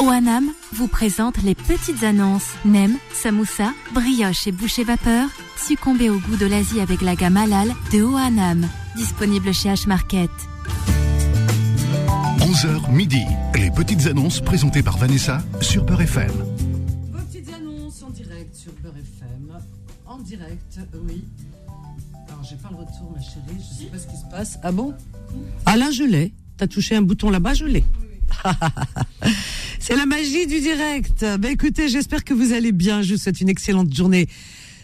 OANAM vous présente les petites annonces. Nem, samoussa, brioche et boucher vapeur. Succombez au goût de l'Asie avec la gamme halal de OANAM. Disponible chez H-Market. 11h midi. Les petites annonces présentées par Vanessa sur Beurre FM. Vos petites annonces en direct sur Beurre FM. En direct, oui. Alors, j'ai pas le retour, ma chérie. Je sais pas ce qui se passe. Ah bon? Ah là, je l'ai. T'as touché un bouton là-bas, je l'ai. C'est la magie du direct. Ben écoutez, j'espère que vous allez bien. Je vous souhaite une excellente journée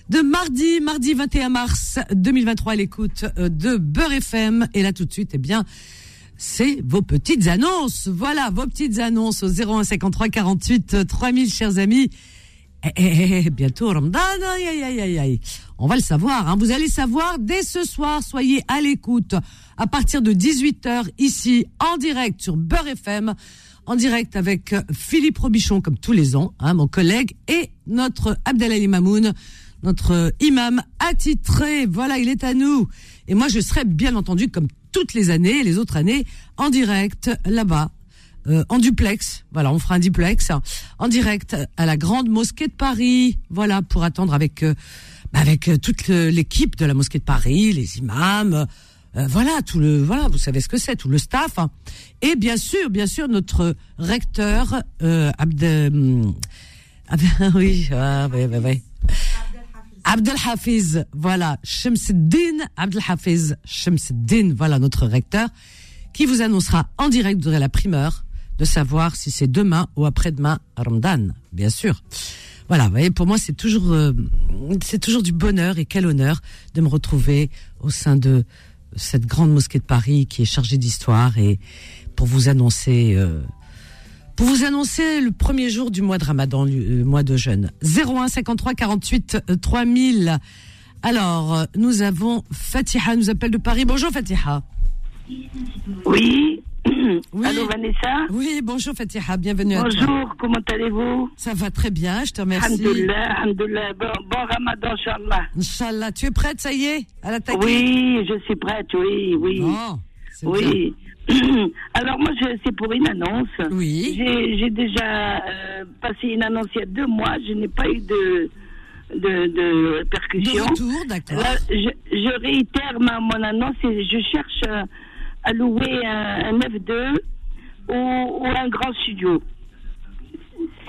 de mardi, mardi 21 mars 2023 à l'écoute euh, de Beurre FM. Et là tout de suite, eh bien, c'est vos petites annonces. Voilà, vos petites annonces au 01 53 48 3000, chers amis. Eh, eh, eh, bientôt aïe, aïe. On va le savoir, hein. vous allez savoir dès ce soir, soyez à l'écoute à partir de 18h ici en direct sur Beurre FM, en direct avec euh, Philippe Robichon comme tous les ans, hein, mon collègue, et notre Abdelali Mamoun, notre euh, imam attitré. Voilà, il est à nous. Et moi, je serai bien entendu comme toutes les années, les autres années, en direct là-bas euh, en duplex. Voilà, on fera un duplex en direct à la grande mosquée de Paris. Voilà, pour attendre avec euh, bah, avec toute l'équipe de la mosquée de Paris, les imams. Euh, voilà tout le voilà vous savez ce que c'est tout le staff hein. et bien sûr bien sûr notre recteur euh, Abd hum, Abd- oui ah, ouais, ouais, ouais. Abdel Hafiz, voilà, Shamsuddin Abdel Hafiz, Shamsuddin, voilà notre recteur, qui vous annoncera en direct, vous aurez la primeur, de savoir si c'est demain ou après-demain Ramadan, bien sûr. Voilà, vous voyez, pour moi c'est toujours, euh, c'est toujours du bonheur et quel honneur de me retrouver au sein de cette grande mosquée de Paris qui est chargée d'histoire et pour vous annoncer. euh, pour vous annoncer le premier jour du mois de Ramadan, le, mois de jeûne. 01 53 48 euh, 3000. Alors, euh, nous avons Fatiha, nous appelle de Paris. Bonjour Fatiha. Oui. Oui. Allô Vanessa Oui, bonjour Fatiha, bienvenue à toi. Bonjour, comment allez-vous Ça va très bien, je te remercie. Alhamdulillah, alhamdulillah. Bon, bon ramadan, Inch'Allah. Inch'Allah, tu es prête, ça y est, à Oui, je suis prête, oui, oui. C'est oui. Alors moi, je- c'est pour une annonce. Oui. J'ai déjà euh, passé une annonce il y a deux mois. Je n'ai pas eu de, de, de bien. De retour, d'accord. Je, je réitère ma, mon annonce et je cherche euh, à louer un, un F2 ou, ou un grand studio.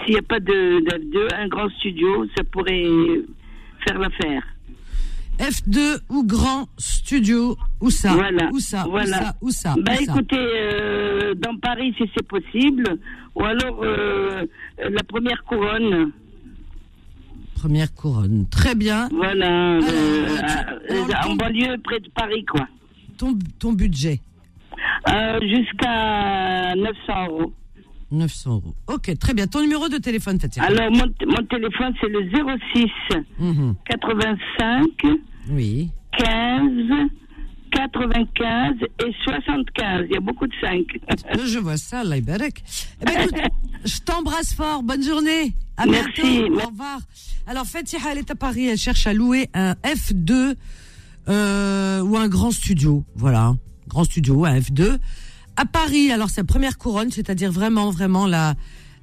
S'il n'y a pas de d'F2, un grand studio, ça pourrait faire l'affaire. F2 ou grand studio, où ça? Voilà. Où ça? Voilà. Où ça? Bah ça? écoutez, euh, dans Paris si c'est possible, ou alors euh, la première couronne. Première couronne. Très bien. Voilà, Alors, euh, tu- euh, en banlieue près de Paris quoi. Ton, ton budget Euh, Jusqu'à 900 euros. 900 euros. Ok, très bien. Ton numéro de téléphone, Fatiha Alors, mon, mon téléphone, c'est le 06 Mhm. 85 Oui. 15 95 et 75. Il y a beaucoup de 5. Je vois ça, Ibarek. Eh ben, écoute, je t'embrasse fort. Bonne journée. À Merci. bientôt. Au revoir. Alors, Fatiha, elle est à Paris. Elle cherche à louer un F2 euh, ou un grand studio. Voilà. Grand studio, un F2. À Paris, alors, la première couronne, c'est-à-dire vraiment, vraiment la,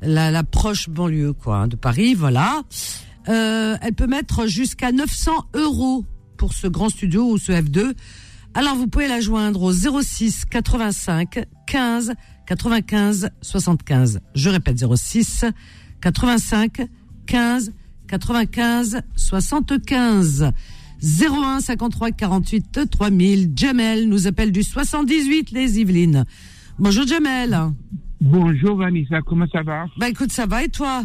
la, la proche banlieue, quoi, hein, de Paris. Voilà. Euh, elle peut mettre jusqu'à 900 euros pour ce grand studio ou ce F2. Alors, vous pouvez la joindre au 06 85 15 95 75. Je répète 06 85 15 95 75. 01 53 48 3000. Jamel nous appelle du 78 les Yvelines. Bonjour Jamel. Bonjour Vanessa, comment ça va? Bah écoute, ça va et toi?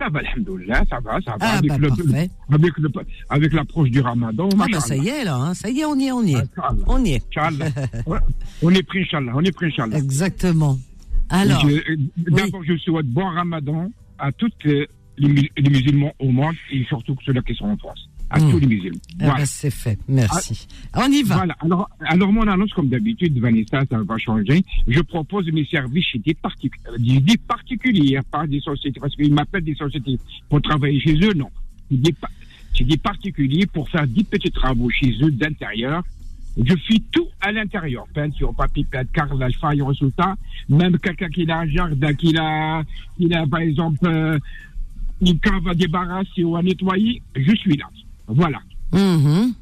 Ça va, alhamdoulilah, ça va, ça va. Ah avec, bah le- parfait. avec, le- avec l'approche du ramadan, Ah bah ça y est là, hein. ça y est, on y est, on y est. On y est. Ouais, on est pris, Inch'Allah, on est pris, Inch'Allah. Exactement. Alors, euh, D'abord, je souhaite bon ramadan à tous les, les musulmans au monde et surtout ceux-là qui sont en France. À tous les musulmans. eh Voilà. ben, c'est fait. Merci. On y va. Voilà. Alors, alors, mon annonce, comme d'habitude, Vanessa, ça va changer. Je propose mes services chez des, particu- euh, des, particuliers, pas des sociétés, parce qu'ils m'appellent des sociétés pour travailler chez eux, non. Des, des particuliers pour faire des petits travaux chez eux d'intérieur Je fais tout à l'intérieur. Peinture, papier peint, carrelage, faïence, résultat. Même quelqu'un qui a un jardin, qui a, qui a par exemple euh, une cave à débarrasser ou à nettoyer, je suis là. Voilà. Mhm.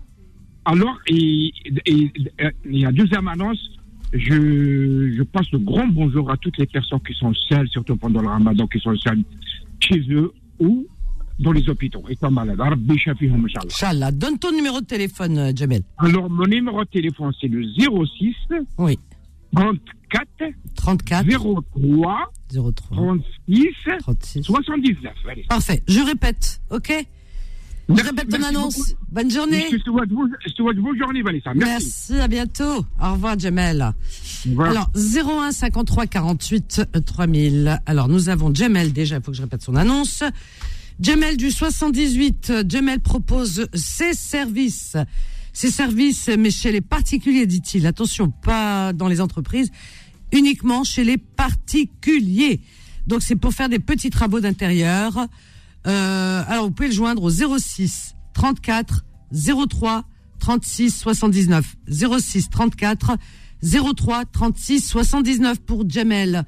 Alors, et, et, et, et à deuxième annonce, je, je passe le grand bonjour à toutes les personnes qui sont seules, surtout pendant le ramadan, qui sont seules chez eux ou dans les hôpitaux, shafihum, Inch'Allah. Inch'Allah. Donne ton numéro de téléphone, euh, Jamel. Alors, mon numéro de téléphone, c'est le 06 Oui. 34 34 03 03 36 36. 79. Allez. Parfait. Je répète, ok? Je Merci- répète ton annonce. beaucoup. Bonne journée. Je te souhaite vous- je te souhaite bonne journée, Vanessa. Merci. Merci, à bientôt. Au revoir, Jamel. Alors, 01 53 48 euh, 3000. Alors, nous avons Jamel, déjà, il faut que je répète son annonce. Jamel du 78, euh, Jamel propose ses services. Ses services, mais chez les particuliers, dit-il. Attention, pas dans les entreprises, uniquement chez les particuliers. Donc, c'est pour faire des petits travaux d'intérieur. Euh, alors, vous pouvez le joindre au 06 34 03 36 79. 06 34 03 36 79 pour Jamel.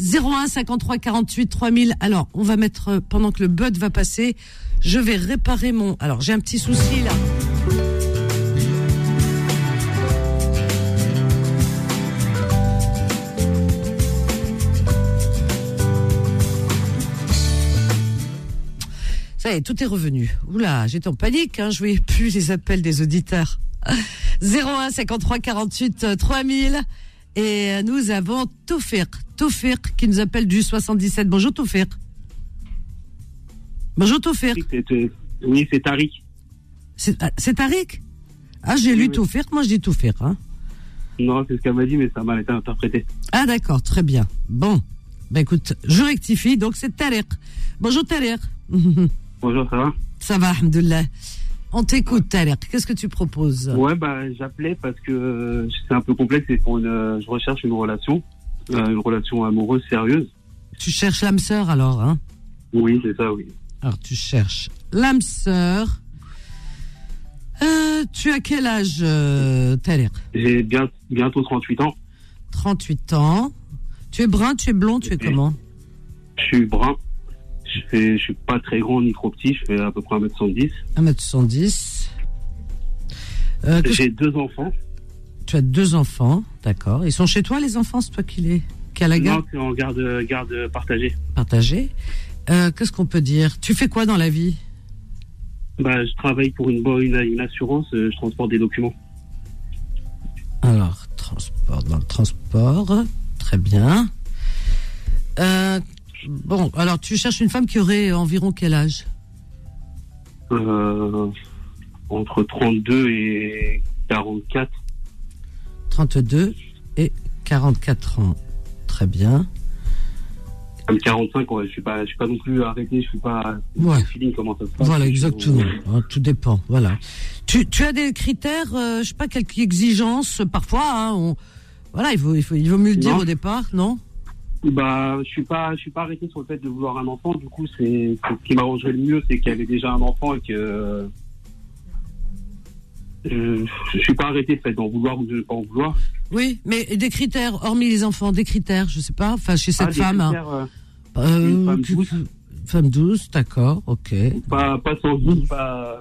01 53 48 3000. Alors, on va mettre euh, pendant que le bud va passer, je vais réparer mon. Alors, j'ai un petit souci là. Ça y est, tout est revenu. Oula, j'étais en panique, hein, je voyais plus les appels des auditeurs. 01 53 48 euh, 3000 et euh, nous avons Toufir, Toufir qui nous appelle du 77. Bonjour Toufir. Bonjour Toufir. Oui, c'est- euh, Oui, c'est Tariq. C'est ah, c'est Tariq? Ah, j'ai lu Oui, moi je dis Toufir. Hein. Non, c'est ce qu'elle m'a dit, mais ça m'a été interprété. Ah d'accord, très bien. Bon, ben écoute, je rectifie, donc c'est Tariq. Bonjour Tariq. Bonjour, ça va Ça va, Alhamdoulilah. On t'écoute Tariq, qu'est-ce que tu proposes Ouais, bah, j'appelais parce que euh, c'est un peu complexe. C'est pour une, euh, je recherche une relation, euh, une relation amoureuse sérieuse. Tu cherches l'âme sœur alors, hein? Oui, c'est ça, oui. Alors, tu cherches l'âme sœur. Tu as quel âge, Thaler J'ai bien, bientôt 38 ans. 38 ans. Tu es brun, tu es blond, tu es comment? Je suis brun. Je fais, je suis pas très grand ni trop petit. Je fais à peu près 1m70. 1m70. Euh, J'ai deux enfants. tu as deux enfants, d'accord. Ils sont chez toi, les enfants C'est toi qui les qui a la Non, garde? c'est en garde, garde partagée. partagée. Euh, Qu'est-ce qu'on peut dire? Tu fais quoi dans la vie? Bah, je travaille pour une, une, une assurance. euh, Je transporte des documents. Alors, transport, dans le transport, très bien. Euh, bon, alors tu cherches une femme qui aurait environ quel âge? Euh, entre 32 et 44. 32 et 44 ans. Très bien. Comme 45, ouais, je suis pas, je suis pas non plus arrêté, je suis pas. Ouais. feeling comment ça se passe. Voilà, exactement. Hein, tout dépend. Voilà. Tu, tu as des critères, euh, je sais pas, quelques exigences parfois. Hein, on- voilà, il faut, il faut, il vaut mieux le dire au départ, non? Bah, je suis pas, je suis pas arrêté sur le fait de vouloir un enfant. Du coup, c'est ce qui m'arrangerait le mieux, c'est qu'elle ait déjà un enfant et que. Je, je suis pas arrêté, le fait d'en vouloir ou de pas en vouloir. Oui, mais des critères, hormis les enfants, des critères, je sais pas. Enfin, chez cette Ah, femme. critères, euh, Euh, une femme douce. Femme douce, d'accord, ok. pas, pas sans vie, pas.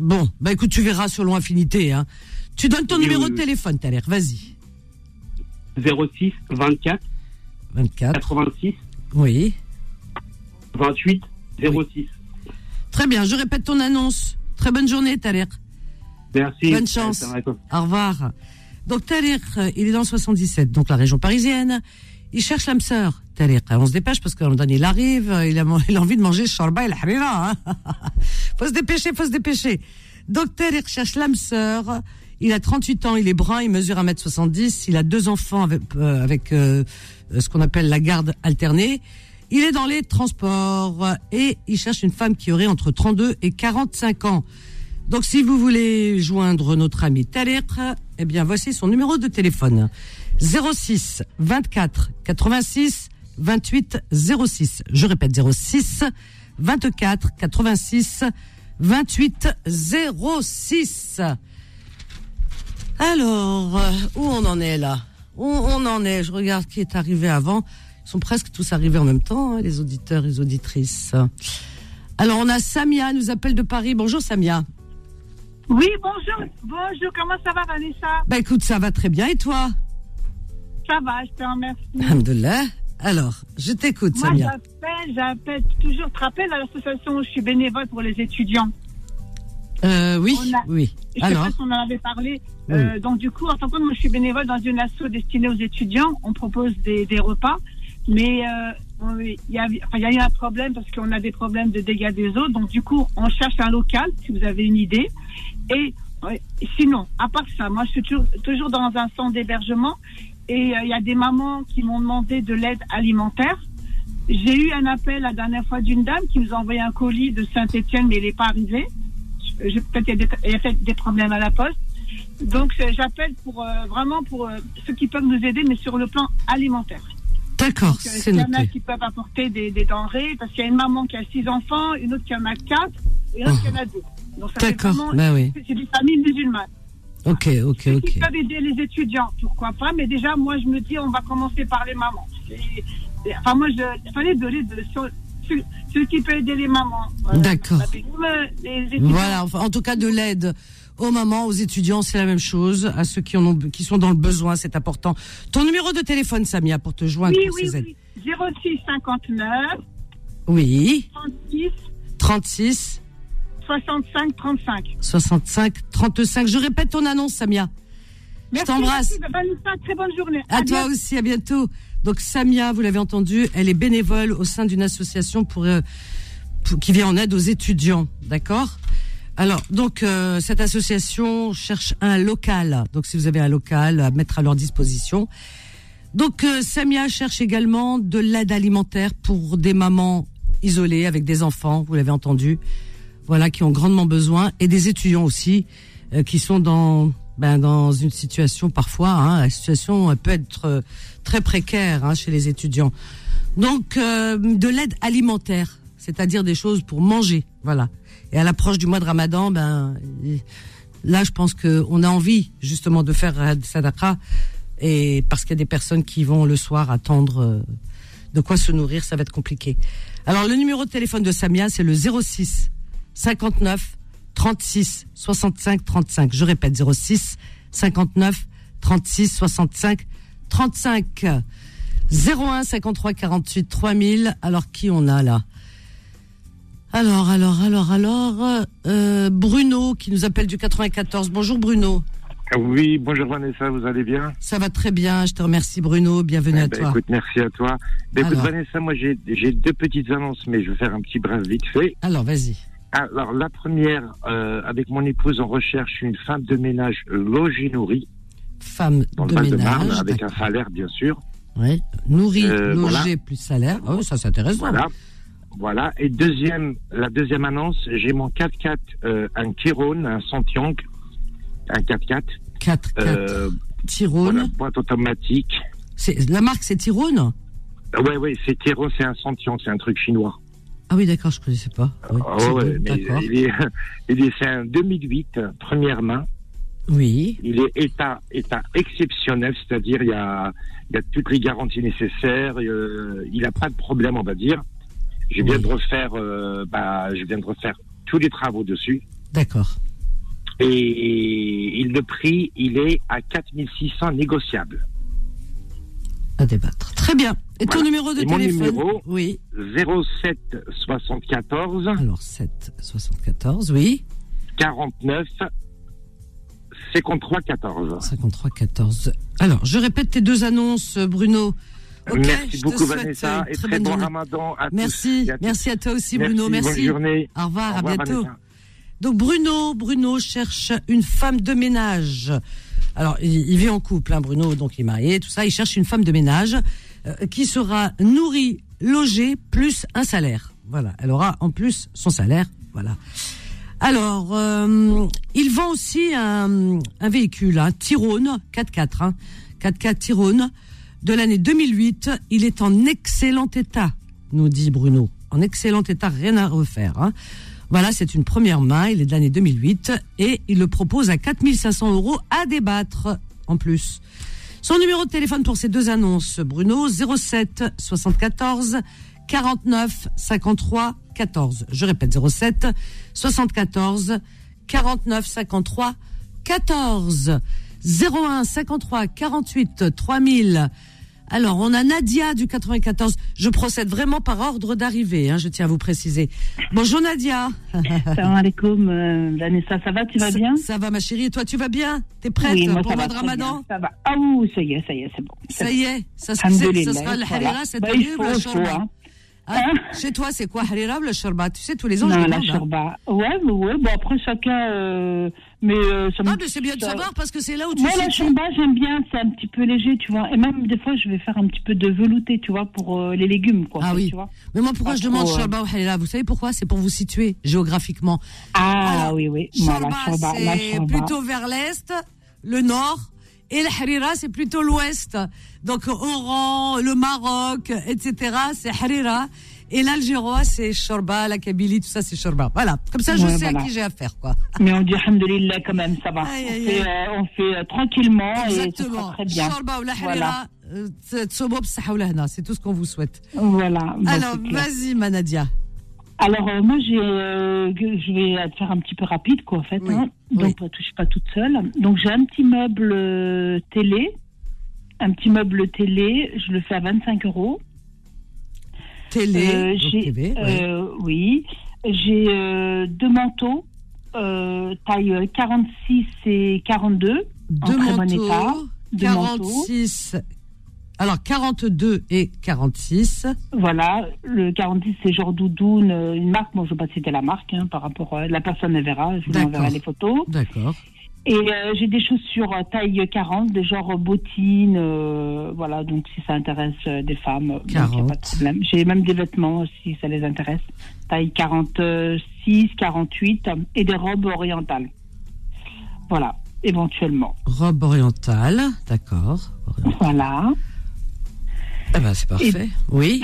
Bon, bah écoute, tu verras selon affinité. Hein. Tu donnes ton Oui, numéro oui, de téléphone, t'as l'air. Vas-y. 06 24 24. 86 Oui. 28 06. Très bien, je répète ton annonce. Très bonne journée, Thaler. Merci. Bonne chance. Au revoir. Donc Thaler, euh, il est dans le 77, donc la région parisienne. Il cherche l'âme sœur. Thaler, on se dépêche parce qu'à un moment donné, il arrive, il a, il a envie de manger shorba et la harira. Hein faut se dépêcher, faut se dépêcher. Donc Thaler cherche l'âme sœur. Il a 38 ans, il est brun, il mesure 1m70, il a deux enfants avec, euh, avec euh, ce qu'on appelle la garde alternée. Il est dans les transports et il cherche une femme qui aurait entre 32 et 45 ans. Donc, si vous voulez joindre notre ami Taler, eh bien, voici son numéro de téléphone. 06 24 86 28 06. Je répète, 06 24 86 28 06. Alors, euh, où on en est là? Où on en est? Je regarde qui est arrivé avant. Ils sont presque tous arrivés en même temps, hein, les auditeurs et les auditrices. Alors, on a Samia, nous appelle de Paris. Bonjour Samia. Oui, bonjour. Bonjour, comment ça va, Vanessa? Bah écoute, ça va très bien. Et toi? Ça va, je te remercie. Alhamdulillah. Alors, je t'écoute, Moi, Samia. j'appelle, j'appelle toujours. Tu te rappelles à l'association où je suis bénévole pour les étudiants Euh, oui, a- oui. Je sais Alors, pas si on en avait parlé. Euh, donc, du coup, en tant que moi, je suis bénévole dans une asso destinée aux étudiants. On propose des, des repas. Mais euh, il y, a, enfin, il y a eu un problème parce qu'on a des problèmes de dégâts des eaux. Donc, du coup, on cherche un local, si vous avez une idée. Et sinon, à part ça, moi, je suis toujours, toujours dans un centre d'hébergement. Et euh, il y a des mamans qui m'ont demandé de l'aide alimentaire. J'ai eu un appel la dernière fois d'une dame qui nous a envoyé un colis de Saint-Etienne, mais il n'est pas arrivé. Je- je- Peut-être qu'il y a des- il y a peut-être des problèmes à la poste. Donc c'est- j'appelle pour euh, vraiment pour euh, ceux qui peuvent nous aider, mais sur le plan alimentaire. d'accord, Donc, euh, c'est s'il y en a qui peuvent apporter des, des denrées, parce qu'il y a une maman qui a six enfants, une autre qui en a quatre, et une autre qui en a deux. Donc ça fait D'accord, vraiment- bah oui. c'est des familles musulmanes. Ok, ok, Ceux ok. qui peuvent aider les étudiants, pourquoi pas, mais déjà, moi, je me dis, on va commencer par les mamans. Et- et- enfin, moi, je, il fallait de de- ceux qui peuvent aider les mamans. Voilà. D'accord. Voilà, enfin, en tout cas de l'aide aux mamans, aux étudiants, c'est la même chose. À ceux qui en ont, qui sont dans le besoin, c'est important. Ton numéro de téléphone, Samia, pour te joindre Oui, pour oui, ces aides. oui. 06 59 Oui, 36 36 65 35. 65 35. Je répète ton annonce, Samia. Merci, t'embrasse. merci. Vanessa, très bonne journée. À toi bientôt. aussi, à bientôt. Donc Samia, vous l'avez entendu, elle est bénévole au sein d'une association pour, euh, qui vient en aide aux étudiants, d'accord? Alors, donc euh, cette association cherche un local. Donc si vous avez un local à mettre à leur disposition. Donc euh, Samia cherche également de l'aide alimentaire pour des mamans isolées avec des enfants, vous l'avez entendu, voilà, qui ont grandement besoin, et des étudiants aussi qui sont dans ben, dans une situation parfois, hein, la situation peut être euh, très précaire hein, chez les étudiants. Donc euh, de l'aide alimentaire, c'est-à-dire des choses pour manger, voilà. Et à l'approche du mois de Ramadan, ben là je pense que on a envie justement de faire euh, sadaqa et parce qu'il y a des personnes qui vont le soir attendre euh, de quoi se nourrir, ça va être compliqué. Alors le numéro de téléphone de Samia, c'est le 06 59 36 65 35. Je répète 06 59 36 65 35. 01 53 48 3000. Alors qui on a là? Alors alors alors alors euh, Bruno qui nous appelle du 94. Bonjour Bruno. Oui, bonjour Vanessa, vous allez bien? Ça va très bien, je te remercie Bruno, bienvenue Eh à ben, toi. Écoute, merci à toi. Ben, écoute. Vanessa, moi j'ai deux petites annonces, mais je vais faire un petit bref vite fait. Alors vas-y. Alors la première, euh, avec mon épouse, on recherche une femme de ménage logée nourrie Femme dans de le ménage. avec un salaire bien sûr. Ouais. Nourri, Euh, logé voilà. plus salaire. Oh, ça c'est intéressant. Voilà. Voilà. Et deuxième, la deuxième annonce, j'ai mon 4x4, euh, un Tyrone, un Santiang, un 4x4, 4 4 euh, Tyrone. voilà, boîte automatique. C'est la marque c'est Tyrone? Euh, Ouais, ouais, c'est Tyrone, c'est un Santiang, c'est un truc chinois. Ah oui, d'accord, je connaissais pas. Oui, Ah ouais, mais il est, il est, c'est un 2008, euh, première main. Oui, Il est état, état exceptionnel, c'est-à-dire il y a, il y a toutes les garanties nécessaires. euh, il n'a pas de problème, on va dire. Je viens Oui. de refaire, euh, bah, je viens de refaire tous les travaux dessus. d'accord. Et il- le prix, il est à 4600 négociable. À débattre. Très bien. Et ton Voilà. numéro de Et mon téléphone numéro Oui. 07 74 Alors 7 74, oui. 49 53 14. 53 14. Alors, je répète tes deux annonces, Bruno. Ok, Merci beaucoup Vanessa une et très très bon journée. ramadan à tous. Merci, et à merci à toi aussi Bruno, Merci, merci. bonne journée. Au revoir, Au à revoir, bientôt. Vanessa. Donc Bruno, Bruno cherche une femme de ménage. Alors il, il vit en couple, hein, Bruno, donc il est marié, tout ça. Il cherche une femme de ménage euh, qui sera nourrie, logée, plus un salaire. Voilà, elle aura en plus son salaire. Voilà. Alors, euh, il vend aussi un, un véhicule, un Tyrone 4x4, hein, 4x4 Tyrone de l'année 2008. Il est en excellent état, nous dit Bruno. En excellent état, rien à refaire. Hein. Voilà, c'est une première main, il est de l'année 2008 et il le propose à 4500 euros à débattre en plus. Son numéro de téléphone pour ces deux annonces, Bruno, 07 74 49 53 14. Je répète, 07 74 49 53 14. 01 53 48 3000. Alors, on a Nadia du 94. Je procède vraiment par ordre d'arrivée, hein, je tiens à vous préciser. Bonjour Nadia. Salam alaikum, euh, Vanessa, ça va, tu vas bien? Ça va ma chérie, et toi tu vas bien? T'es prête Oui, moi, pour le mois de Ramadan? bien, Ça va. Ah oui, ça y est, ça y est, c'est bon. Ça y est, ça, ça sera le harira cette Bah, année ou la faut, shorba hein? Chez toi, c'est quoi harira ou le shorba? Tu sais, tous les ans, je Non, la demande, hein. shorba. Ouais, ouais, bon, après chacun. euh, mais euh, ça Ah, mais c'est bien de ça- savoir parce que c'est là où tu Moi, la shorba, j'aime bien, c'est un petit peu léger, tu vois. Et même des fois, je vais faire un petit peu de velouté, tu vois, pour euh, les légumes, quoi. Ah oui. Tu vois. Mais moi, pourquoi Pas je demande euh. shorba ou harira Vous savez pourquoi? C'est pour vous situer géographiquement. Ah Alors, oui, oui. La c'est plutôt vers l'est, le nord, et le harira, c'est plutôt l'ouest. Donc, Oran, le Maroc, etc., c'est harira. Et l'Algérois, c'est shorba, la Kabylie, tout ça, c'est shorba. Voilà. Comme ça, je Ouais, sais à qui j'ai affaire, quoi. Mais on dit alhamdoulilah quand même, ça va. Aïe, on, aïe, fait, euh, on fait euh, tranquillement Exactement. très bien. Shorba ou la harira, euh, c'est tout ce qu'on vous souhaite. Voilà. bon, Alors, vas-y, Manadia. Alors euh, moi j'ai, euh, je vais faire un petit peu rapide quoi en fait. Oui, hein. oui. Donc euh, je suis pas toute seule. Donc j'ai un petit meuble euh, télé, un petit meuble télé. Je le fais à 25 euros. Télé, Euh, TV, oui. euh, oui. J'ai euh, deux manteaux, taille 46 et 42, en Deux très bon manteaux, état. Deux manteaux. 46, alors 42 et 46. Voilà, le 46 c'est genre doudoune, une marque. Moi je ne vais pas citer la marque hein, par rapport à la personne elle verra. Je vous enverrai les photos. D'accord. Et euh, j'ai des chaussures euh, taille 40, de genre bottines, euh, voilà, donc si ça intéresse des femmes, il n'y a 40. pas de problème. J'ai même des vêtements si ça les intéresse, taille 46, 48, euh, et des robes orientales. Voilà, éventuellement. Robe orientale, d'accord. Voilà. Ah ben, c'est parfait. Oui.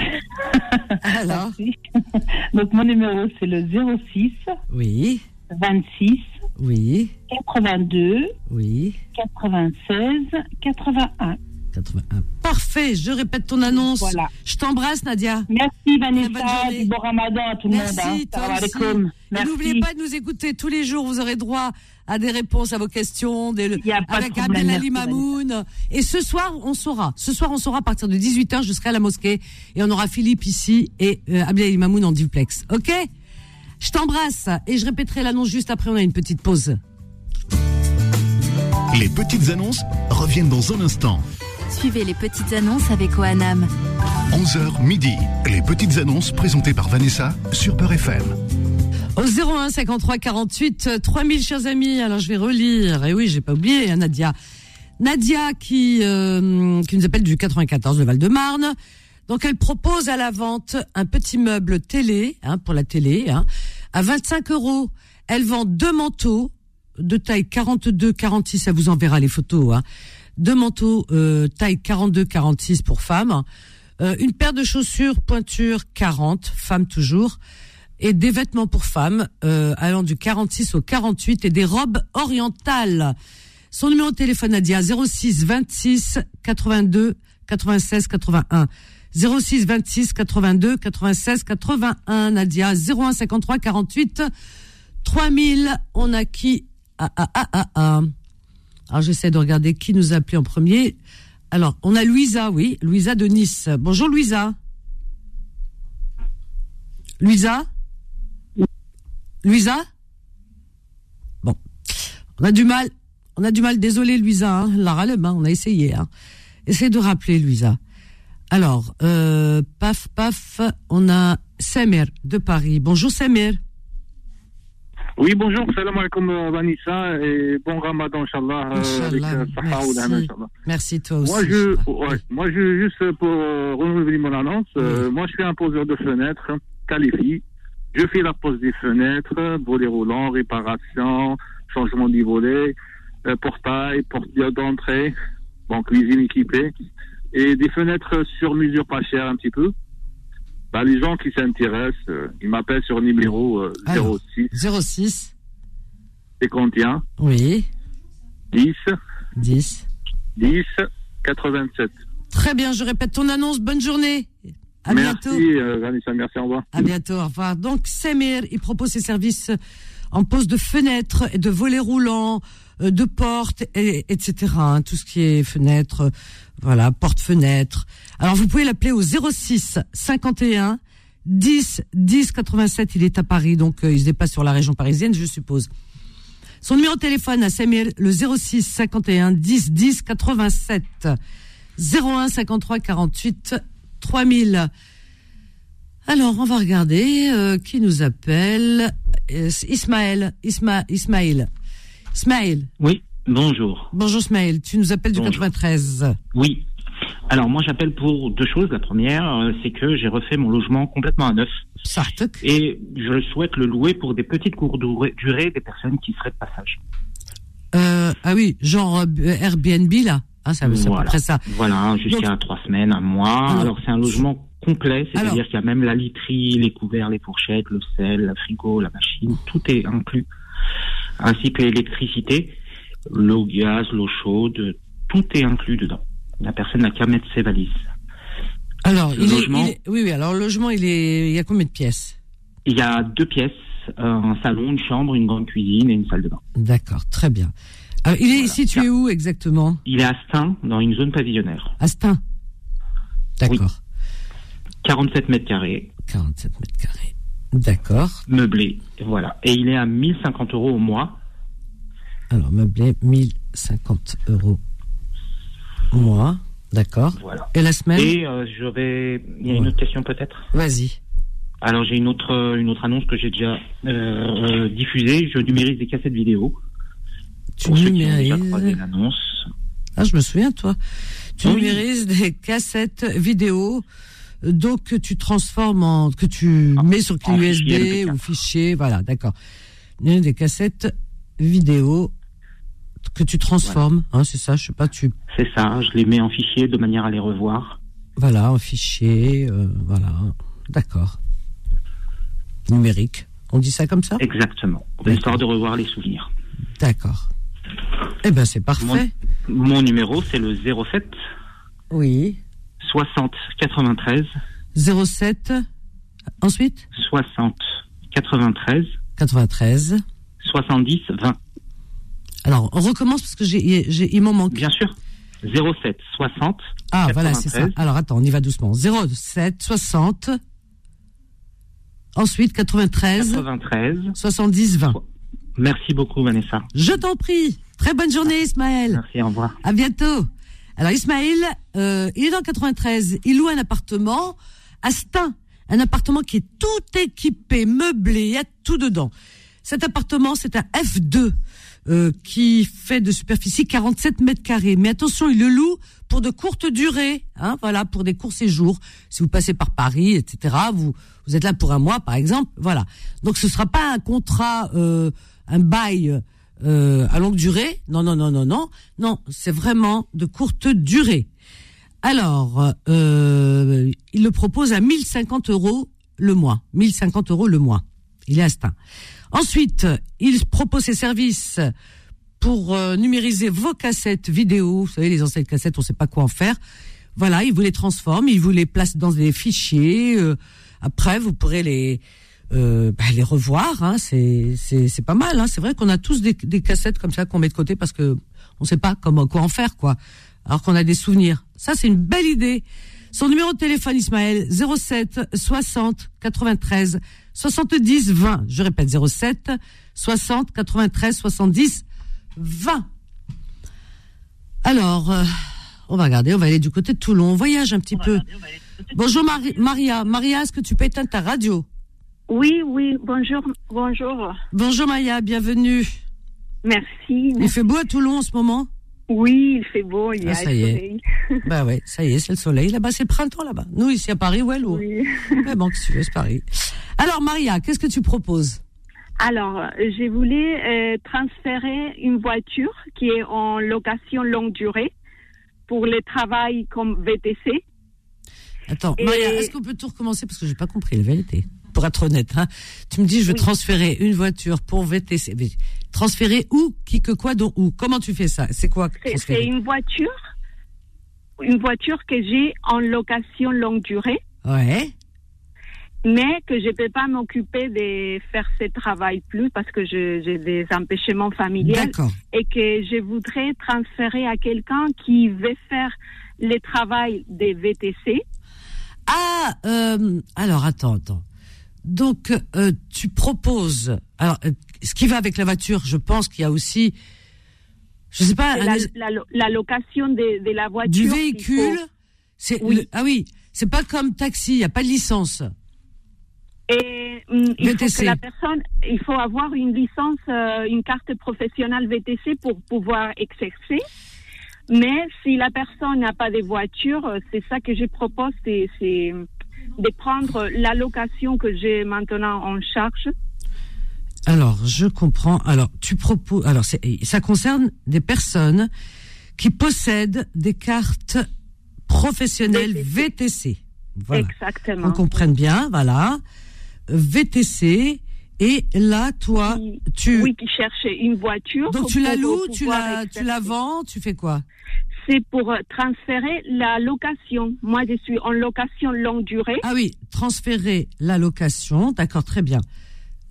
Alors, Merci. donc mon numéro c'est le 06 oui, 26 oui, 82 oui. 96 81. 81. Parfait, je répète ton annonce. Voilà. Je t'embrasse, Nadia. Merci Vanessa, du bon ramadan à tout le Merci, monde. hein. toi aussi. Merci. N'oubliez pas de nous écouter tous les jours. Vous aurez droit à des réponses à vos questions des- Il y a pas de avec Abdelali merci, Mamoun. Et ce soir, on saura. Ce soir, on saura à partir de 18h jusqu'à la mosquée. Et on aura Philippe ici et euh, Abdelali Mamoun en duplex. OK? Je t'embrasse. Et je répéterai l'annonce juste après. On a une petite pause. Les petites annonces reviennent dans un instant. Suivez les petites annonces avec OANAM. 11h midi. Les petites annonces présentées par Vanessa sur Peur FM. Au 01 53 48 euh, 3000 chers amis. Alors je vais relire. Et oui, j'ai pas oublié hein, Nadia. Nadia qui euh, qui nous appelle du 94 de Val-de-Marne. Donc elle propose à la vente un petit meuble télé hein, pour la télé hein, à 25 euros. Elle vend deux manteaux de taille 42 46. Ça vous enverra les photos. Hein. Deux manteaux euh, taille 42 46 pour femmes. Euh, une paire de chaussures pointure 40 femmes toujours et des vêtements pour femmes euh, allant du 46 au 48 et des robes orientales. Son numéro de téléphone Nadia 06 26 82 96 81. 06 26 82 96 81. Nadia 01 53 48 3000 on a qui? Ah ah ah ah ah. Alors j'essaie de regarder qui nous a appelé en premier. Alors on a Louisa oui. Louisa de Nice. Bonjour Louisa. Louisa? Louisa? Bon, on a du mal, on a du mal. Désolé, Louisa, hein, la ralem, hein, on a essayé. Hein. Essayez de rappeler, Louisa. Alors, euh, paf, paf, on a Samir de Paris. Bonjour, Samir. Oui, bonjour, salam alaikum euh, Vanessa et bon ramadan, Inch'Allah. euh, euh, merci. Merci, toi aussi. Moi, je, ouais, moi, je, juste pour euh, renouveler mon annonce, euh, moi, je suis un poseur de fenêtres qualifié. Je fais la pose des fenêtres, volets roulants, réparation, changement du volet, portail, porte d'entrée, bon, cuisine équipée, et des fenêtres sur mesure pas chères un petit peu. Bah, les gens qui s'intéressent, euh, ils m'appellent sur numéro euh, Alors. 06 06 51 Oui. 10 10. 10 87. Très bien, je répète ton annonce. Bonne journée. À merci, bientôt. euh, Vanessa, merci, au revoir. À bientôt, au revoir. Donc, Samir, il propose ses services en pose de fenêtres, et de volets roulants, euh, de portes, et, etc. hein, tout ce qui est fenêtres, voilà, porte-fenêtre. Alors, vous pouvez l'appeler au 06 51 10 10 87. Il est à Paris, donc euh, il se dépasse sur la région parisienne, je suppose. Son numéro de téléphone à Samuel, le 06 51 10 10 87. 01 53 48 3000. Alors, on va regarder euh, qui nous appelle. Euh, Ismaël. Isma, Ismaël. Ismaël. Oui, bonjour. Bonjour Ismaël. Tu nous appelles du Bonjour. 93. Oui. Alors moi j'appelle pour deux choses. La première, euh, c'est que j'ai refait mon logement complètement à neuf. Et je souhaite le louer pour des petites courtes durées des personnes qui seraient de passage. Euh, ah oui, genre euh, Airbnb là. Ah, ça, c'est à peu voilà. près ça. Voilà, jusqu'à trois semaines, un mois. Alors- Alors, c'est un logement complet, c'est-à-dire qu'il y a même la literie, les couverts, les fourchettes, le sel, le frigo, la machine, tout est inclus, ainsi que l'électricité, l'eau gaz, l'eau chaude, tout est inclus dedans. La personne n'a qu'à mettre ses valises. Alors, Le il est, logement- il est- oui, oui. Alors, le logement, il est, il y a combien de pièces? Il y a deux pièces, euh, un salon, une chambre, une grande cuisine et une salle de bain. D'accord, très bien. Alors, il est situé où exactement? Il est à Stein, dans une zone pavillonnaire. Astin. D'accord. 47 mètres carrés. 47 mètres carrés. D'accord. Meublé, voilà. Et il est à 1050 euros au mois. Alors, meublé, 1050 euros mois. D'accord. Voilà. Et la semaine Et euh, j'aurais... Il y a une autre question peut-être? Vas-y. Alors j'ai une autre une autre annonce que j'ai déjà euh, euh, diffusée. Je numérise des cassettes vidéo. Tu Pour numérises. croisé l'annonce. Ah, je me souviens, toi. Tu Oui. numérises des cassettes vidéo, donc que tu transformes en, que tu mets sur clé USB fichier MP4. ou fichier, voilà, d'accord. Des cassettes vidéo que tu transformes, hein, c'est ça, je sais pas, tu, C'est ça. Je les mets en fichier de manière à les revoir. voilà, en fichier, euh, voilà, d'accord. Numérique. On dit ça comme ça? Exactement. Histoire de revoir les souvenirs. D'accord. Eh ben, c'est parfait. Mon, mon numéro c'est le 07 Oui. 60 93 07. Ensuite? 60 93 93. 70 20. Alors, on recommence parce que j'ai, j'ai, il m'en manque. Bien sûr. 07 60 Ah, voilà, c'est ça. 93. Alors, attends, on y va doucement. 07 60. Ensuite, 93. 93. 70 20. Merci beaucoup Vanessa. Je t'en prie. Très bonne journée, Ismaël. Merci, au revoir. À bientôt. Alors, Ismaël, euh, il est dans le 93. Il loue un appartement à Stein. Un appartement qui est tout équipé, meublé, il y a tout dedans. Cet appartement, c'est un F2 euh, qui fait de superficie 47 mètres carrés. Mais attention, il le loue pour de courtes durées, hein, voilà, pour des courts séjours. Si vous passez par Paris, etc., vous vous êtes là pour un mois, par exemple, voilà. Donc, ce sera pas un contrat, euh, un bail euh, à longue durée. Non, non, non, non, non, non. C'est vraiment de courte durée. Alors, euh, il le propose à 1050 euros le mois. 1050 euros le mois. Il est à. Ensuite, il propose ses services pour euh, numériser vos cassettes vidéo. Vous savez, les anciennes cassettes, on ne sait pas quoi en faire. Voilà, il vous les transforme, il vous les place dans des fichiers. euh, après, vous pourrez les euh, bah, les revoir. Hein, c'est pas mal. Hein. C'est vrai qu'on a tous des, cassettes comme ça qu'on met de côté parce que on sait pas comment quoi en faire quoi. Alors qu'on a des souvenirs. Ça, c'est une belle idée. Son numéro de téléphone, Ismaël, 07 60 93 70 20. Je répète, 07 60 93 70 20. Alors, euh, on va regarder, on va aller du côté de Toulon. On voyage un petit peu. Bonjour Mari- Maria. Maria, est-ce que tu peux éteindre ta radio? Oui, oui, bonjour, bonjour. Bonjour Maya, bienvenue. Merci. Il fait beau à Toulon en ce moment? Oui, il fait beau, il y a Ah, ça le y est. soleil. Bah ouais, ça y est, c'est le soleil. Là-bas, c'est le printemps là-bas. Nous, ici à Paris, ouais, l'eau. Oui. Mais bon, qu'est-ce que tu veux, c'est Paris. Alors Maria, qu'est-ce que tu proposes? Alors, je voulais euh, transférer une voiture qui est en location longue durée pour le travail comme VTC. Attends, Et- Maria, est-ce qu'on peut tout recommencer? Parce que j'ai pas compris la vérité. Pour être honnête, hein. tu me dis je veux transférer une voiture pour VTC. Mais transférer où, qui que quoi, dont où? Comment tu fais ça? C'est quoi C'est- une voiture, une voiture que j'ai en location longue durée, Ouais. mais que je peux pas m'occuper de faire ce travail plus parce que j'ai des empêchements familiaux et que je voudrais transférer à quelqu'un qui veut faire le travail des VTC. Ah, euh, alors attends, attends. Donc euh, tu proposes. Alors, euh, ce qui va avec la voiture, je pense qu'il y a aussi, je sais pas, un la, location de, de la voiture. du véhicule. faut- C'est Oui. le- ah oui, c'est pas comme taxi, il y a pas de licence. Et hum, il faut VTC. que la personne, il faut avoir une licence, euh, une carte professionnelle VTC pour pouvoir exercer. Mais si la personne n'a pas de voiture, c'est ça que je propose, c'est de prendre l'allocation que j'ai maintenant en charge. Alors, je comprends. Alors, tu proposes. Alors, ça concerne des personnes qui possèdent des cartes professionnelles VTC. Voilà. Exactement. On comprenne bien, voilà. VTC. Et là, toi, tu. Oui, qui cherche une voiture. Donc, tu la loues, tu la, tu la vends, tu fais quoi? C'est pour euh, transférer la location. Moi, je suis en location longue durée. Ah oui, transférer la location, d'accord, très bien.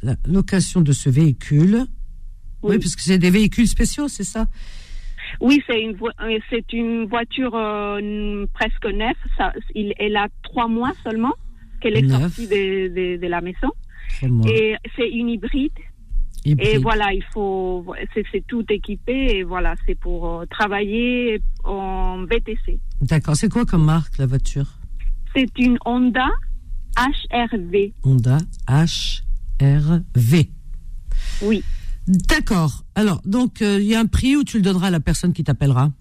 La location de ce véhicule. Oui, parce que c'est des véhicules spéciaux, c'est ça? Oui, c'est une, vo- euh, c'est une voiture euh, presque neuve. Ça, il, elle a trois mois seulement qu'elle est Neuve. sortie de, de, de la maison. Et c'est une hybride. Et voilà, il faut, c'est tout équipé. Et voilà, c'est pour euh, travailler en VTC. D'accord, c'est quoi comme marque la voiture? C'est une Honda HRV. Honda HRV. Oui. D'accord. Alors, donc, euh, il y a un prix où tu le donneras à la personne qui t'appellera?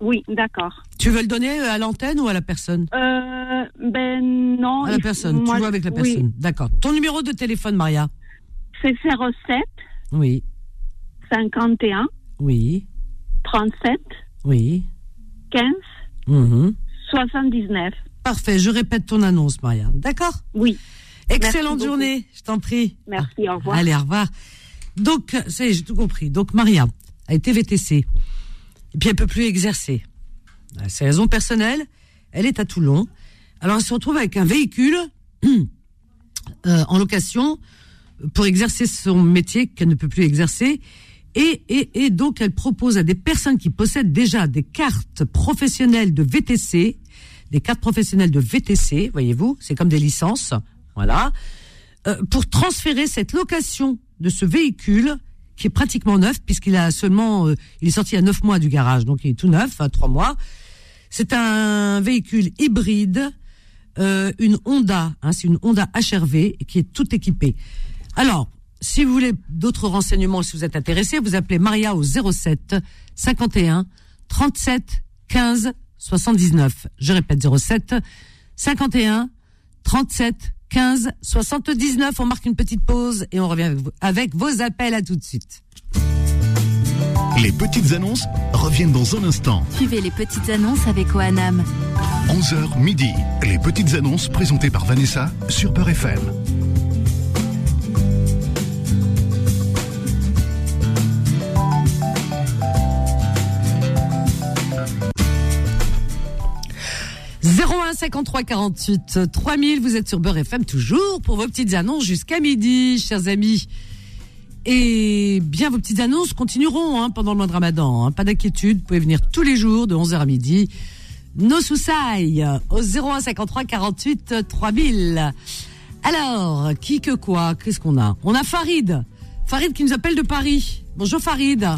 Oui, d'accord. Tu veux le donner euh, à l'antenne ou à la personne? Euh, ben non. À la personne. moi, tu vois avec la oui. personne. D'accord. Ton numéro de téléphone, Maria? C'est 07 Oui. 51 Oui. 37 Oui. 15 Mhm. 79. Parfait. Je répète ton annonce, Maria. D'accord? Oui. Excellente Merci beaucoup. journée. Je t'en prie. Merci, au revoir. Allez, au revoir. Donc, ça y est, j'ai tout compris. Donc, Maria a été VTC. Et puis, elle peut plus exercer. À ses raisons personnelles, elle est à Toulon. Alors, elle se retrouve avec un véhicule euh, en location pour exercer son métier qu'elle ne peut plus exercer. Et, et, et donc, elle propose à des personnes qui possèdent déjà des cartes professionnelles de VTC, des cartes professionnelles de VTC, voyez-vous, c'est comme des licences, voilà, euh, pour transférer cette location de ce véhicule qui est pratiquement neuf puisqu'il a seulement, euh, il est sorti à neuf mois du garage, donc il est tout neuf, à trois mois. C'est un véhicule hybride, euh, une Honda, hein, c'est une Honda HRV qui est tout équipée. Alors, si vous voulez d'autres renseignements, si vous êtes intéressé, vous appelez Maria au 07 51 37 15 79. Je répète 07 51 37 15 79. On marque une petite pause et on revient avec, vous- avec vos appels. À tout de suite. Les petites annonces reviennent dans un instant. Suivez les petites annonces avec OANAM. 11h midi. Les petites annonces présentées par Vanessa sur Peur FM. « 01 53 48 3000, vous êtes sur Beurre FM toujours pour vos petites annonces jusqu'à midi, chers amis. Et bien, vos petites annonces continueront hein, pendant le mois de Ramadan. hein. Pas d'inquiétude, vous pouvez venir tous les jours de 11h à midi. Nos soussailles au 01 53 48 3000. Alors, qui que quoi Qu'est-ce qu'on a? On a Farid. Farid qui nous appelle de Paris. Bonjour Farid.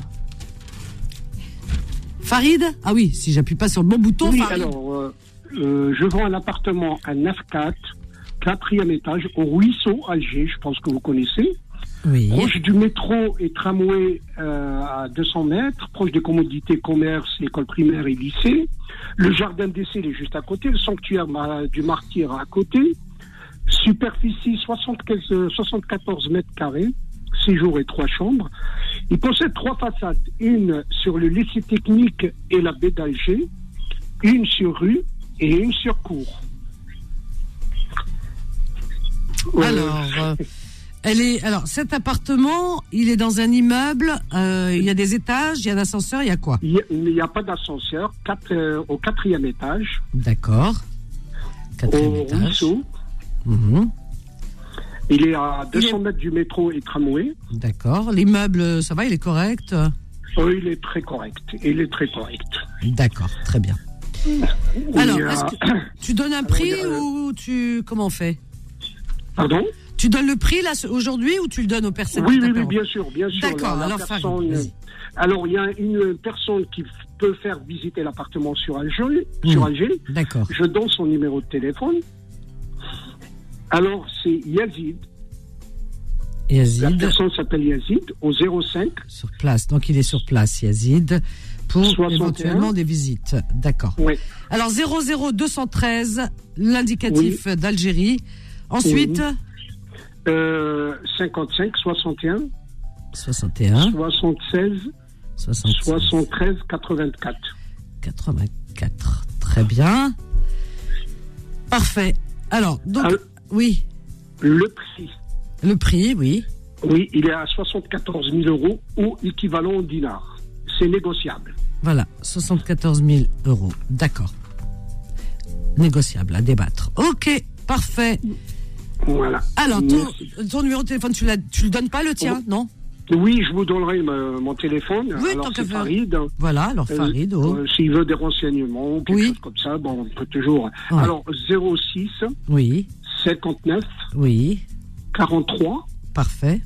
Farid? Ah oui, si j'appuie pas sur le bon bouton, Oui, Farid. alors, euh, je vends un appartement à 9-4, quatrième étage, au Ruisseau, Alger, je pense que vous connaissez. Oui. Proche du métro et tramway euh, à 200 mètres, proche des commodités commerce, école primaire et lycée. Le jardin d'essai est juste à côté, le sanctuaire du martyr à côté. Superficie 75, euh, 74 mètres carrés, séjour et trois chambres. Il possède trois façades, une sur le lycée technique et la baie d'Alger, une sur rue et une sur cour. Alors, euh, elle est. Alors, cet appartement, il est dans un immeuble. euh, il y a des étages, il y a un ascenseur, il y a quoi? Il n'y a pas d'ascenseur. Quatre, euh, au quatrième étage. D'accord. Quatrième au étage. ruisseau. Mhm. Il est à 200 mètres du métro et tramway. D'accord. L'immeuble, ça va, il est correct? Oh, il est très correct. Il est très correct. D'accord, très bien. Alors, est-ce que tu donnes un prix ou tu. Comment on fait? Pardon? Tu donnes le prix là aujourd'hui ou tu le donnes aux personnes Oui, oui, oui, bien sûr, bien sûr. D'accord, La- la alors personne- vas-y. alors il y a une personne qui peut faire visiter l'appartement sur Alger. Mmh. Sur Alger. D'accord. Je donne son numéro de téléphone. Alors c'est Yazid. La Yazid, personne s'appelle Yazid au 05 sur place. Donc il est sur place, Yazid, pour 61. éventuellement des visites. D'accord. Oui. Alors 00213, l'indicatif d'Algérie. Ensuite, euh, 55 61 61, 76 76, 73 84. 84. Très bien. Parfait. Alors, donc, Alors- oui, Le prix, le prix, oui. oui, il est à 74 000 euros ou équivalent au dinar. C'est négociable. Voilà, 74 000 euros. D'accord. Négociable, à débattre. Ok, parfait. Voilà. Alors, ton, ton numéro de téléphone, tu, tu le donnes pas le tien, non? Oui, je vous donnerai me- mon téléphone. Oui, Alors, tant. Farid. Voilà, alors Euh, Farid, oh. euh, S'il veut des renseignements, quelque Oui. chose comme ça, bon, on peut toujours. Ouais. Alors, 06 oui, 59 oui, 43 parfait.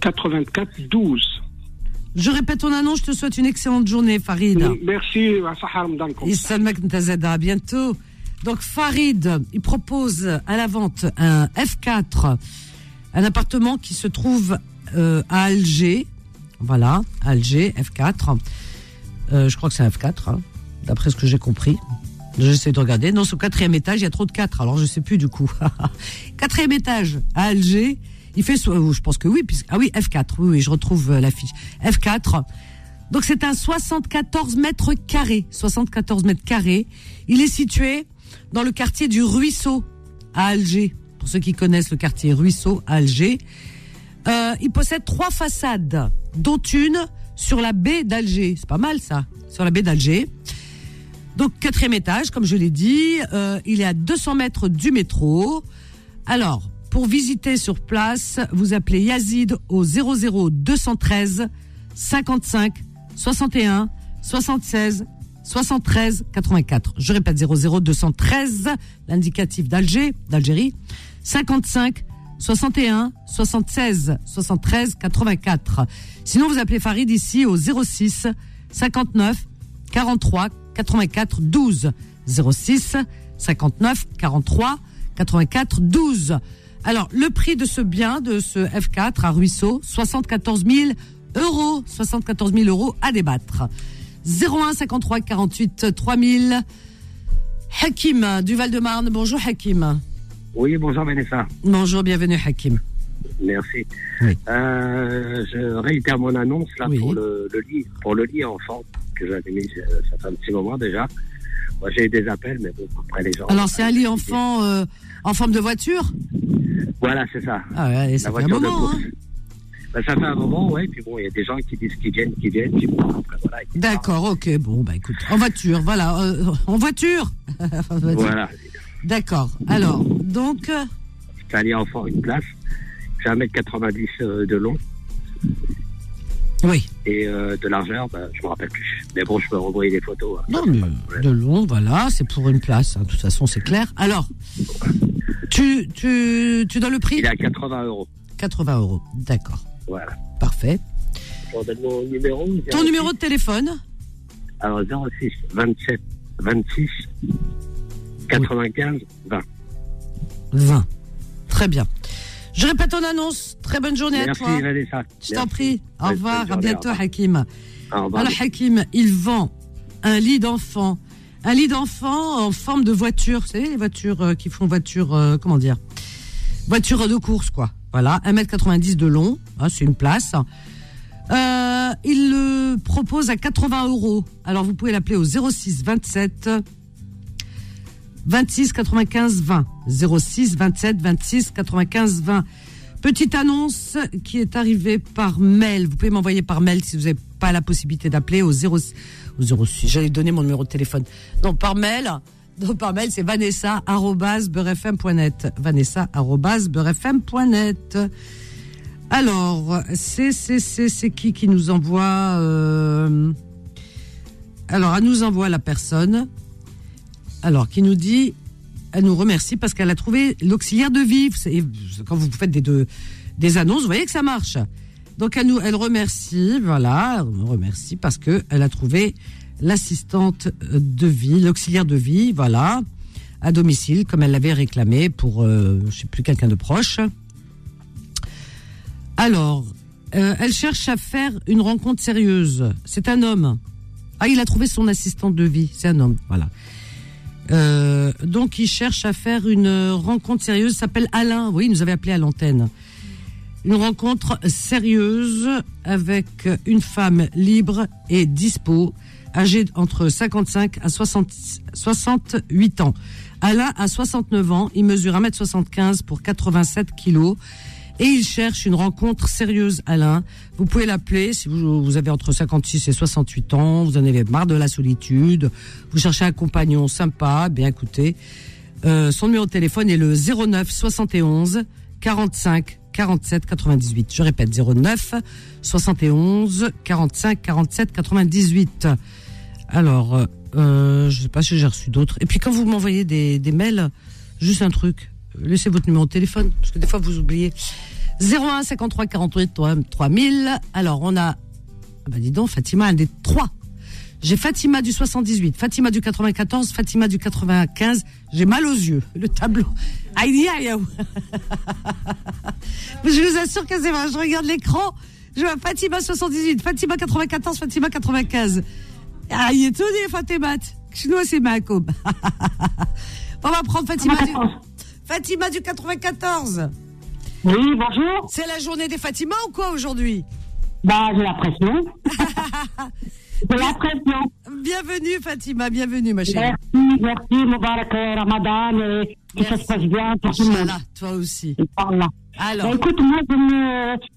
84 12. Je répète ton annonce, je te souhaite une excellente journée, Farid. Merci, à bientôt. Donc Farid, il propose à la vente un F4, un appartement qui se trouve euh, à Alger. Voilà, Alger, F4. Euh, je crois que c'est un F4, hein, d'après ce que j'ai compris. J'essaie de regarder. Non, c'est au quatrième étage, il y a trop de 4, alors je sais plus du coup. quatrième étage à Alger. Il fait, je pense que oui, puisque, ah oui, F4, oui, oui, je retrouve euh, la fiche. F4. Donc c'est un 74 mètres carrés. 74 mètres carrés. Il est situé dans le quartier du Ruisseau à Alger. Pour ceux qui connaissent le quartier Ruisseau à Alger. Euh, il possède trois façades, dont une sur la baie d'Alger. C'est pas mal ça, sur la baie d'Alger. Donc quatrième étage, comme je l'ai dit, euh, il est à 200 mètres du métro. Alors, pour visiter sur place, vous appelez Yazid au 00 213 55 61 76 73 84. Je répète 00 213, l'indicatif d'Alger, d'Algérie, 55 61 76 73 84. Sinon, vous appelez Farid ici au 06 59 43 84 12 06 59 43 84 12. Alors, le prix de ce bien, de ce F4 à Ruisseau, 74 000 euros. 74 000 euros à débattre. 01 53 48 3000. Hakim du Val-de-Marne. Bonjour Hakim. Oui, bonjour Vanessa. Bonjour, bienvenue Hakim. Merci. Oui. Euh, je réitère mon annonce là Oui. pour le, le lit, pour le lit enfant que j'avais mis, euh, ça fait un petit moment déjà. Moi, j'ai eu des appels, mais bon, après les gens. Alors, c'est un lit enfant euh, en forme de voiture Voilà, c'est ça. Ah ouais, ça La fait un moment. hein. Ben, ça fait un moment, ouais. Puis bon, il y a des gens qui disent qu'ils viennent, qu'ils viennent. Puis bon, après, voilà. D'accord, ok. Bon, bah écoute, en voiture, voilà. euh, en voiture. Voilà. D'accord. Alors, donc, euh, C'est un lit enfant, une place. C'est 1m90 euh, de long. Oui. Et euh, de largeur, ben, je me rappelle plus. Mais bon, je peux renvoyer des photos. hein. non, mais de long, voilà, c'est pour une place. hein, De toute façon, c'est clair. Alors, tu, tu, tu donnes le prix Il est à 80 euros. 80 euros. D'accord. Voilà. Parfait. Mon numéro. Ton numéro de téléphone Alors 06 27 26 95 20. 20. Très bien. Je répète ton annonce. Très bonne journée Merci à toi. Vanessa. Je t'en prie. Au revoir. À bientôt. Hakim. Au revoir. Alors, Hakim, il vend un lit d'enfant. Un lit d'enfant en forme de voiture. Vous savez, les voitures euh, qui font voiture, euh, comment dire Voiture de course, quoi. Voilà, 1m90 de long. hein, c'est une place. Euh, il le propose à 80 euros. Alors, vous pouvez l'appeler au 06 27 26 95 20. 06 27 26 95 20. Petite annonce qui est arrivée par mail. Vous pouvez m'envoyer par mail si vous n'avez pas la possibilité d'appeler au 0, au 06. J'allais donner mon numéro de téléphone. Non, par mail. Non, par mail, c'est vanessa.beurrefm.net. Vanessa.beurrefm.net. Alors, c'est, c'est, c'est, qui qui nous envoie, euh, alors, elle nous envoie la personne, alors, qui nous dit, elle nous remercie parce qu'elle a trouvé l'auxiliaire de vie. Quand vous faites des, deux- des annonces, vous voyez que ça marche. Donc, elle nous, elle remercie, voilà, nous remercie parce que elle a trouvé l'assistante de vie, l'auxiliaire de vie, voilà, à domicile, comme elle l'avait réclamé pour, euh, je sais plus, quelqu'un de proche. Alors, euh, elle cherche à faire une rencontre sérieuse. C'est un homme. Ah, il a trouvé son assistante de vie. C'est un homme, voilà. Euh, donc, il cherche à faire une rencontre sérieuse. S'appelle Alain. Oui, il nous avait appelé à l'antenne. Une rencontre sérieuse avec une femme libre et dispo, âgée entre 55 à 60, 68 ans. Alain a 69 ans, il mesure 1m75 pour 87 kilos et il cherche une rencontre sérieuse, Alain. Vous pouvez l'appeler si vous, vous avez entre 56 et 68 ans, vous en avez marre de la solitude, vous cherchez un compagnon sympa, bien écoutez. Euh, son numéro de téléphone est le 09 71 45 47 98. Je répète 09 71 45 47 98. Alors, euh, euh, je sais pas si j'ai reçu d'autres. Et puis quand vous m'envoyez des, mails, juste un truc, laissez votre numéro de téléphone parce que des fois vous oubliez. 01 53 48 3000. Alors on a, bah dis donc, Fatima, un des trois. J'ai Fatima du 78, Fatima du 94, Fatima du 95. J'ai mal aux yeux. Le tableau. Aïe, aïe, aïe. Je vous assure que c'est vrai. Je regarde l'écran. Je vois Fatima 78, Fatima 94, Fatima 95. Ah, il est étonné, Fatima. Chinois, c'est Macob. On va prendre Fatima du, Fatima du 94. Oui, bonjour. C'est la journée des Fatima ou quoi aujourd'hui? Bah, j'ai l'impression. j'ai l'impression. Bienvenue, Fatima, bienvenue, ma chérie. Merci, merci, Moubarak euh, Ramadan, et que ça se passe bien pour tout le monde. Toi aussi. Inch'Allah. Alors. Bah, écoute, moi,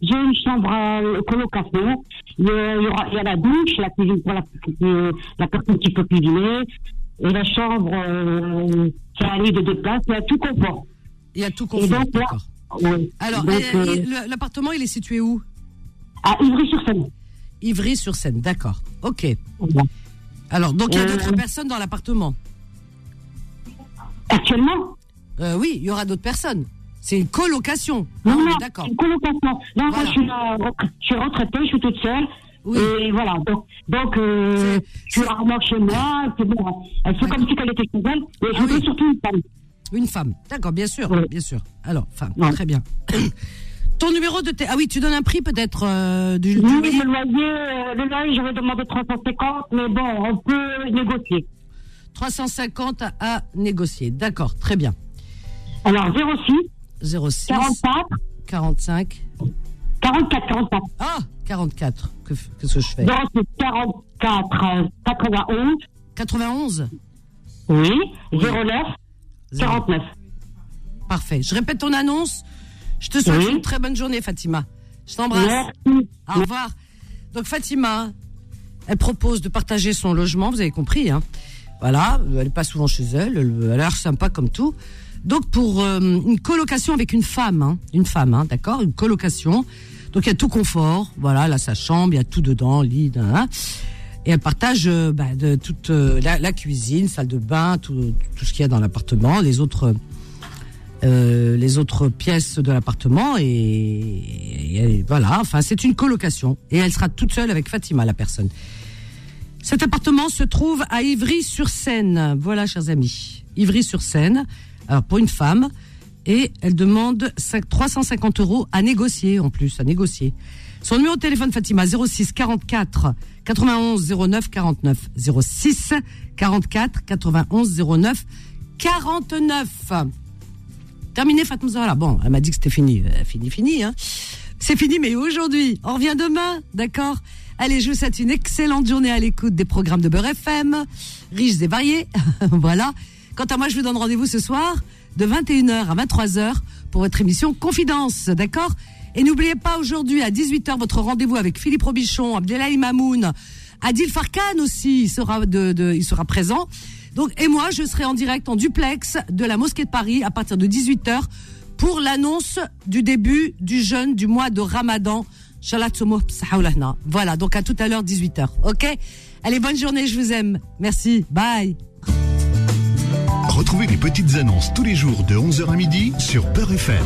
j'ai une chambre à colocation. Il y, aura, il y a la douche, la cuisine pour la, euh, la personne qui peut cuisiner. Et la chambre, euh, c'est un lit de deux places, il y a tout confort. Il y a tout Et confort, donc, là, oui. Alors, euh, euh, l'appartement, il est situé où? À Ivry-sur-Seine. Ivry-sur-Seine, d'accord. Ok. Alors, donc il y a Euh, d'autres personnes dans l'appartement Actuellement Euh, Oui, il y aura d'autres personnes. C'est une colocation. Non, non, d'accord. c'est une colocation. Non, moi, Voilà. je suis, euh, je suis retraitée, je suis toute seule. Oui. Et voilà. Donc, donc euh, je suis rarement chez moi. puis bon, elle fait comme si elle était chez elle. Et je Ah oui. surtout une femme. Une femme. D'accord, bien sûr, Oui. bien sûr. Alors, femme, Ouais. très bien. Ton numéro de té- Ah oui, tu donnes un prix peut-être euh, du, Oui, loyer le loyer, le loyer, j'aurais demandé 350, mais bon, on peut négocier. 350 à, négocier. D'accord, très bien. Alors, 06 06 44 45 44 44. Ah, 44. Que f- Qu'est-ce que je fais 06 44 euh, 91. 91 Oui. 09 Zéro. 49. Parfait. Je répète ton annonce. Je te souhaite une très bonne journée, Fatima. Je t'embrasse. Au revoir. Donc Fatima, elle propose de partager son logement, vous avez compris. Hein voilà, elle n'est pas souvent chez elle, elle elle a l'air sympa comme tout. Donc pour euh, une colocation avec une femme, hein, une femme, hein, d'accord, une colocation. Donc il y a tout confort, voilà, là sa chambre, il y a tout dedans, lit, hein, et elle partage euh, bah, de toute euh, la, la cuisine, salle de bain, tout, tout ce qu'il y a dans l'appartement, les autres euh, les autres pièces de l'appartement et, voilà, enfin c'est une colocation et elle sera toute seule avec Fatima la personne. Cet appartement se trouve à Ivry-sur-Seine. Voilà, chers amis, Ivry-sur-Seine. Alors pour une femme et elle demande 5 350 euros à négocier en plus, à négocier. Son numéro de téléphone Fatima 06 44 91 09 49 06 44 91 09 49. Terminé, Fatma Zahra. Bon, elle m'a dit que c'était fini. Euh, fini, fini. Hein. C'est fini, mais aujourd'hui, on revient demain, d'accord? Allez, je vous souhaite une excellente journée à l'écoute des programmes de Beurre FM, riches et variés. voilà. Quant à moi, je vous donne rendez-vous ce soir de 21h à 23h pour votre émission Confidence, d'accord? Et n'oubliez pas aujourd'hui à 18h votre rendez-vous avec Philippe Robichon, Abdelhaim Mamoun, Adil Farkan aussi, il sera de, de- il sera présent. Donc et moi, je serai en direct en duplex de la mosquée de Paris à partir de 18h pour l'annonce du début du jeûne du mois de Ramadan. Voilà, donc à tout à l'heure 18h. OK? Allez, bonne journée, je vous aime. Merci. Bye. Retrouvez les petites annonces tous les jours de 11h à midi sur Peur FM.